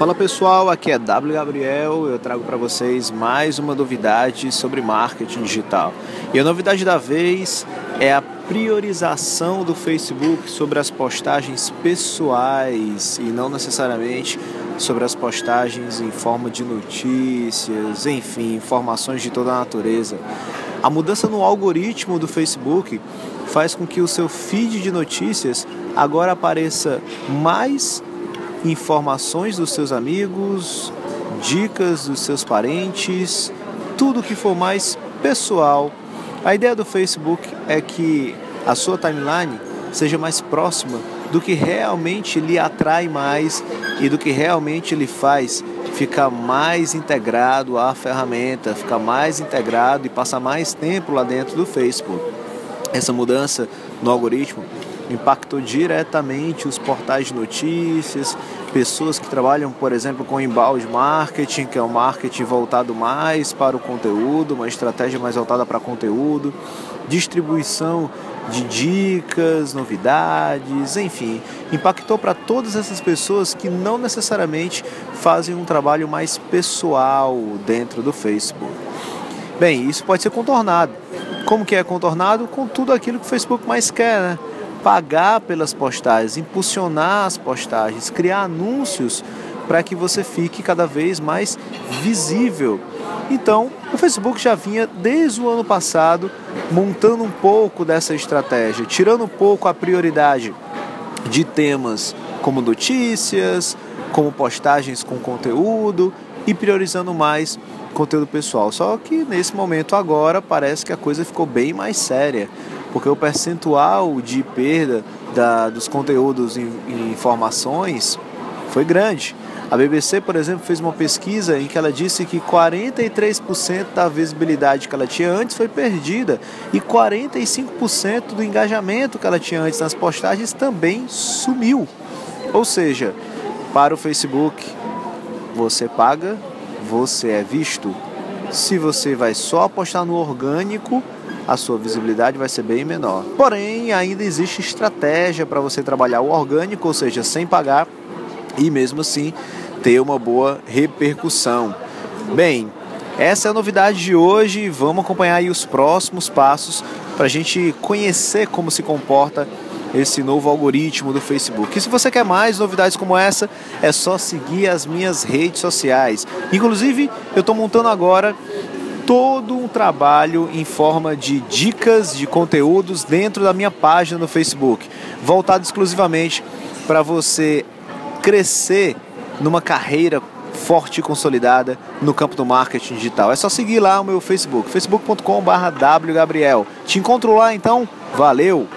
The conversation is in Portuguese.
Fala pessoal, aqui é W Gabriel. Eu trago para vocês mais uma novidade sobre marketing digital. E a novidade da vez é a priorização do Facebook sobre as postagens pessoais e não necessariamente sobre as postagens em forma de notícias, enfim, informações de toda a natureza. A mudança no algoritmo do Facebook faz com que o seu feed de notícias agora apareça mais informações dos seus amigos, dicas dos seus parentes, tudo que for mais pessoal. A ideia do Facebook é que a sua timeline seja mais próxima do que realmente lhe atrai mais e do que realmente lhe faz ficar mais integrado à ferramenta, ficar mais integrado e passar mais tempo lá dentro do Facebook. Essa mudança no algoritmo impactou diretamente os portais de notícias, pessoas que trabalham, por exemplo, com inbound marketing, que é um marketing voltado mais para o conteúdo, uma estratégia mais voltada para conteúdo, distribuição de dicas, novidades, enfim, impactou para todas essas pessoas que não necessariamente fazem um trabalho mais pessoal dentro do Facebook. Bem, isso pode ser contornado. Como que é contornado? Com tudo aquilo que o Facebook mais quer, né? Pagar pelas postagens, impulsionar as postagens, criar anúncios para que você fique cada vez mais visível. Então, o Facebook já vinha desde o ano passado montando um pouco dessa estratégia, tirando um pouco a prioridade de temas como notícias, como postagens com conteúdo e priorizando mais conteúdo pessoal. Só que nesse momento agora parece que a coisa ficou bem mais séria porque o percentual de perda da, dos conteúdos em, em informações foi grande. A BBC, por exemplo, fez uma pesquisa em que ela disse que 43% da visibilidade que ela tinha antes foi perdida e 45% do engajamento que ela tinha antes nas postagens também sumiu. Ou seja, para o Facebook, você paga, você é visto. Se você vai só apostar no orgânico, a sua visibilidade vai ser bem menor. Porém, ainda existe estratégia para você trabalhar o orgânico, ou seja, sem pagar e mesmo assim ter uma boa repercussão. Bem, essa é a novidade de hoje. Vamos acompanhar aí os próximos passos para a gente conhecer como se comporta esse novo algoritmo do Facebook. E se você quer mais novidades como essa, é só seguir as minhas redes sociais. Inclusive, eu estou montando agora todo um trabalho em forma de dicas de conteúdos dentro da minha página no Facebook, voltado exclusivamente para você crescer numa carreira forte e consolidada no campo do marketing digital. É só seguir lá o meu Facebook, facebook.com/wgabriel. Te encontro lá então. Valeu.